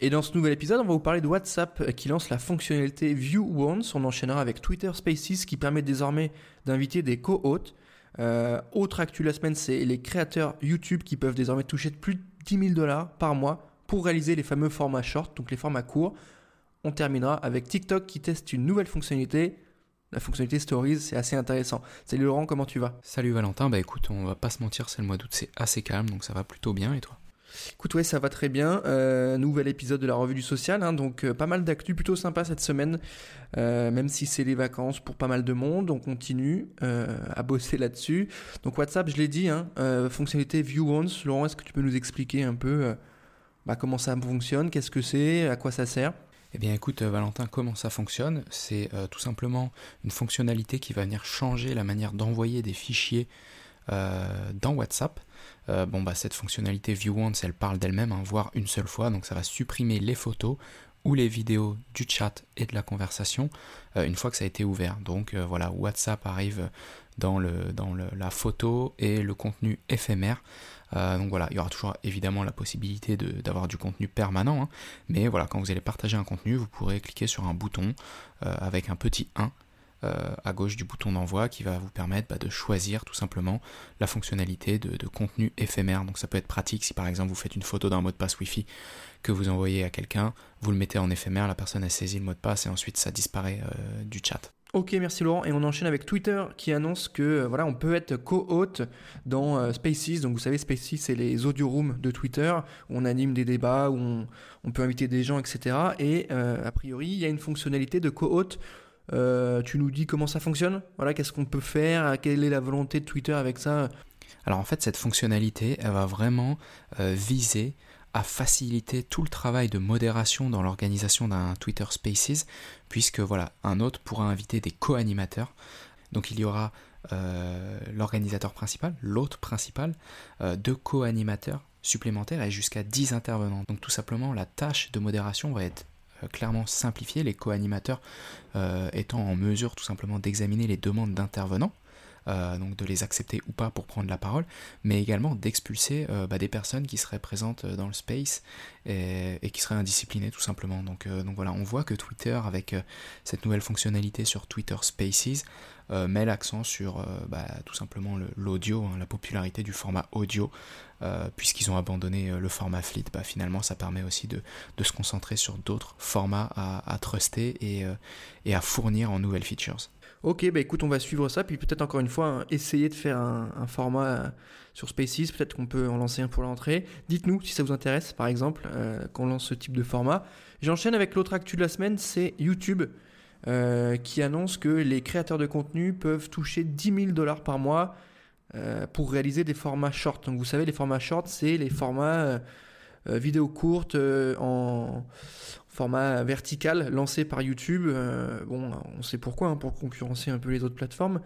et dans ce nouvel épisode, on va vous parler de WhatsApp qui lance la fonctionnalité View Once. On enchaînera avec Twitter Spaces qui permet désormais d'inviter des co-hôtes. Euh, autre actu la semaine, c'est les créateurs YouTube qui peuvent désormais toucher plus de 10 000 dollars par mois pour réaliser les fameux formats short, donc les formats courts. On terminera avec TikTok qui teste une nouvelle fonctionnalité. La fonctionnalité Stories, c'est assez intéressant. Salut Laurent, comment tu vas? Salut Valentin, bah écoute, on va pas se mentir, c'est le mois d'août, c'est assez calme, donc ça va plutôt bien, et toi? Écoute, ouais, ça va très bien. Euh, nouvel épisode de la revue du social, hein, donc euh, pas mal d'actu plutôt sympa cette semaine, euh, même si c'est les vacances pour pas mal de monde. On continue à bosser là-dessus. Donc WhatsApp, je l'ai dit, hein, fonctionnalité View Once. Laurent, est-ce que tu peux nous expliquer un peu bah, comment ça fonctionne, qu'est-ce que c'est, à quoi ça sert? Eh bien écoute Valentin, comment ça fonctionne? C'est tout simplement une fonctionnalité qui va venir changer la manière d'envoyer des fichiers dans WhatsApp. Euh, bon bah cette fonctionnalité View Once elle parle d'elle-même, hein, voire une seule fois, donc ça va supprimer les photos ou les vidéos du chat et de la conversation euh, une fois que ça a été ouvert. Donc euh, voilà, WhatsApp arrive dans, le, dans la photo et le contenu éphémère. donc voilà, il y aura toujours évidemment la possibilité d'avoir du contenu permanent, hein. mais voilà, quand vous allez partager un contenu, vous pourrez cliquer sur un bouton avec un petit 1 euh, à gauche du bouton d'envoi qui va vous permettre bah, de choisir tout simplement la fonctionnalité de, contenu éphémère. Donc ça peut être pratique si par exemple vous faites une photo d'un mot de passe Wi-Fi que vous envoyez à quelqu'un, vous le mettez en éphémère, la personne a saisi le mot de passe et ensuite ça disparaît euh, du chat. Ok, merci Laurent. Et on enchaîne avec Twitter qui annonce que euh, voilà, on peut être co-hôte dans Spaces. Donc vous savez, Spaces, c'est les audio rooms de Twitter où on anime des débats, où on, peut inviter des gens, etc. Et a priori, il y a une fonctionnalité de co-hôte euh, tu nous dis comment ça fonctionne? Voilà, qu'est-ce qu'on peut faire? Quelle est la volonté de Twitter avec ça? Alors en fait, cette fonctionnalité, elle va vraiment euh, viser à faciliter tout le travail de modération dans l'organisation d'un Twitter Spaces, puisque voilà, un hôte pourra inviter des co-animateurs. Donc il y aura euh, l'organisateur principal, l'hôte principal, deux co-animateurs supplémentaires et jusqu'à 10 intervenants. Donc tout simplement, la tâche de modération va être clairement simplifié, les co-animateurs euh, étant en mesure tout simplement d'examiner les demandes d'intervenants. Euh, donc de les accepter ou pas pour prendre la parole, mais également d'expulser bah, des personnes qui seraient présentes dans le space et, qui seraient indisciplinées tout simplement. Donc, donc voilà, on voit que Twitter, avec cette nouvelle fonctionnalité sur Twitter Spaces, met l'accent sur bah, tout simplement l'audio, hein, la popularité du format audio euh, puisqu'ils ont abandonné euh, le format Fleet, bah, finalement ça permet aussi de, se concentrer sur d'autres formats à, truster euh, et, à fournir en nouvelles features. Ok, bah écoute, on va suivre ça, puis peut-être encore une fois hein, essayer de faire un, format sur Spaces, peut-être qu'on peut en lancer un pour l'entrée. Dites-nous si ça vous intéresse, par exemple, qu'on lance ce type de format. J'enchaîne avec l'autre actu de la semaine, c'est YouTube. qui annonce que les créateurs de contenu peuvent toucher 10 000 dollars par mois euh, pour réaliser des formats short. Donc vous savez, les formats short, c'est les formats euh, euh, vidéo courtes en format vertical lancés par YouTube. bon, on sait pourquoi, hein, pour concurrencer un peu les autres plateformes.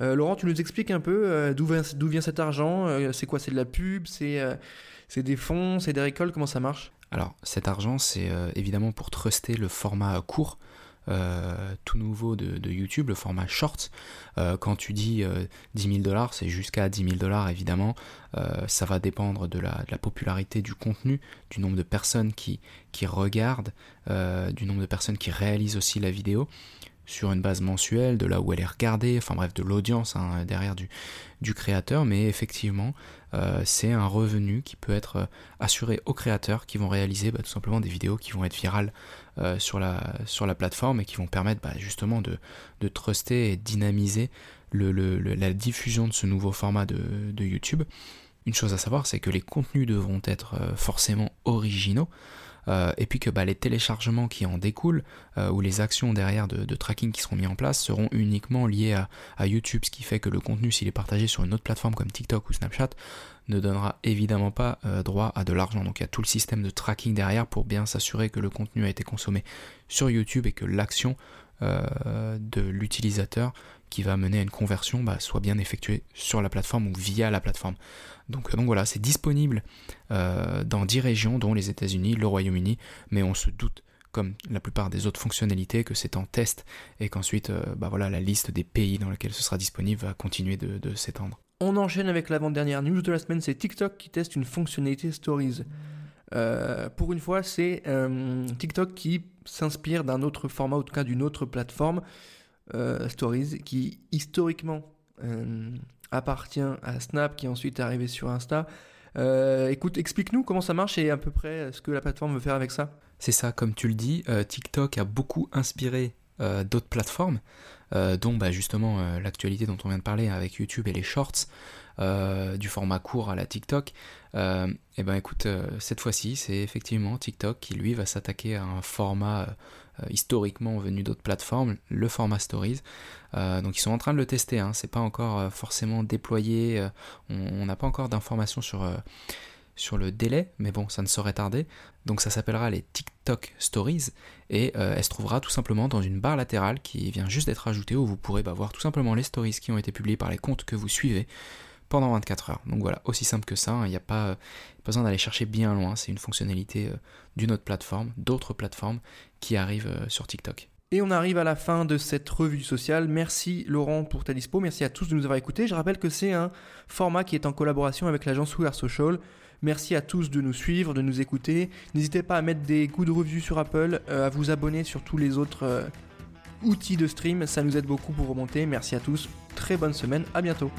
Laurent, tu nous expliques un peu d'où vient, vient, cet argent C'est quoi C'est de la pub C'est des fonds C'est des récoltes Comment ça marche? Alors, cet argent, c'est évidemment pour truster le format court. Euh, tout nouveau de, YouTube, le format short. Euh, quand tu dis 10 euh, 000 dollars, c'est jusqu'à 10 000 dollars évidemment. ça va dépendre de la, popularité du contenu, du nombre de personnes qui, qui regardent, du nombre de personnes qui réalisent aussi la vidéo sur une base mensuelle, de là où elle est regardée, enfin bref, de l'audience hein, derrière du, créateur, mais effectivement, euh, c'est un revenu qui peut être euh, assuré aux créateurs qui vont réaliser bah, tout simplement des vidéos qui vont être virales euh, sur, la, plateforme et qui vont permettre bah, justement de, truster et dynamiser la diffusion de ce nouveau format de YouTube. Une chose à savoir, c'est que les contenus devront être forcément originaux. Euh, et puis que bah, les téléchargements qui en découlent, euh, ou les actions derrière de, tracking qui seront mis en place, seront uniquement liés à, YouTube, ce qui fait que le contenu, s'il est partagé sur une autre plateforme comme TikTok ou Snapchat, ne donnera évidemment pas euh, droit à de l'argent. Donc il y a tout le système de tracking derrière pour bien s'assurer que le contenu a été consommé sur YouTube et que l'action de l'utilisateur qui va mener à une conversion bah, soit bien effectuée sur la plateforme ou via la plateforme. Donc, donc voilà, c'est disponible dans 10 régions, dont les États-Unis, le Royaume-Uni, mais on se doute comme la plupart des autres fonctionnalités, que c'est en test et qu'ensuite bah voilà, la liste des pays dans lesquels ce sera disponible va continuer de s'étendre. On enchaîne avec l'avant-dernière news de la semaine, c'est TikTok qui teste une fonctionnalité Stories. Euh, pour une fois, c'est euh, TikTok qui s'inspire d'un autre format, en tout cas d'une autre plateforme, euh, Stories, qui historiquement appartient à Snap, qui ensuite est arrivé sur Insta. écoute, explique-nous comment ça marche et à peu près ce que la plateforme veut faire avec ça. C'est ça, comme tu le dis, TikTok a beaucoup inspiré d'autres plateformes. Euh, dont bah, justement euh, l'actualité dont on vient de parler avec YouTube et les shorts, euh, du format court à la TikTok, et ben écoute, cette fois-ci, c'est effectivement TikTok qui lui va s'attaquer à un format historiquement venu d'autres plateformes, le format Stories. donc ils sont en train de le tester, hein, c'est pas encore forcément déployé, on n'a pas encore d'informations sur sur le délai, mais bon, ça ne saurait tarder. Donc ça s'appellera les TikTok Stories et euh, elle se trouvera tout simplement dans une barre latérale qui vient juste d'être ajoutée où vous pourrez bah, voir tout simplement les stories qui ont été publiées par les comptes que vous suivez pendant 24 heures. Donc voilà, aussi simple que ça, hein. il n'y a pas, besoin d'aller chercher bien loin, c'est une fonctionnalité euh, d'une autre plateforme, d'autres plateformes qui arrivent euh, sur TikTok. Et on arrive à la fin de cette revue sociale. Merci Laurent pour ta dispo. Merci à tous de nous avoir écoutés. Je rappelle que c'est un format qui est en collaboration avec l'agence We Social. Merci à tous de nous suivre, de nous écouter. N'hésitez pas à mettre des coups de revue sur Apple, euh, à vous abonner sur tous les autres euh, outils de stream. Ça nous aide beaucoup pour remonter. Merci à tous. Très bonne semaine. À bientôt.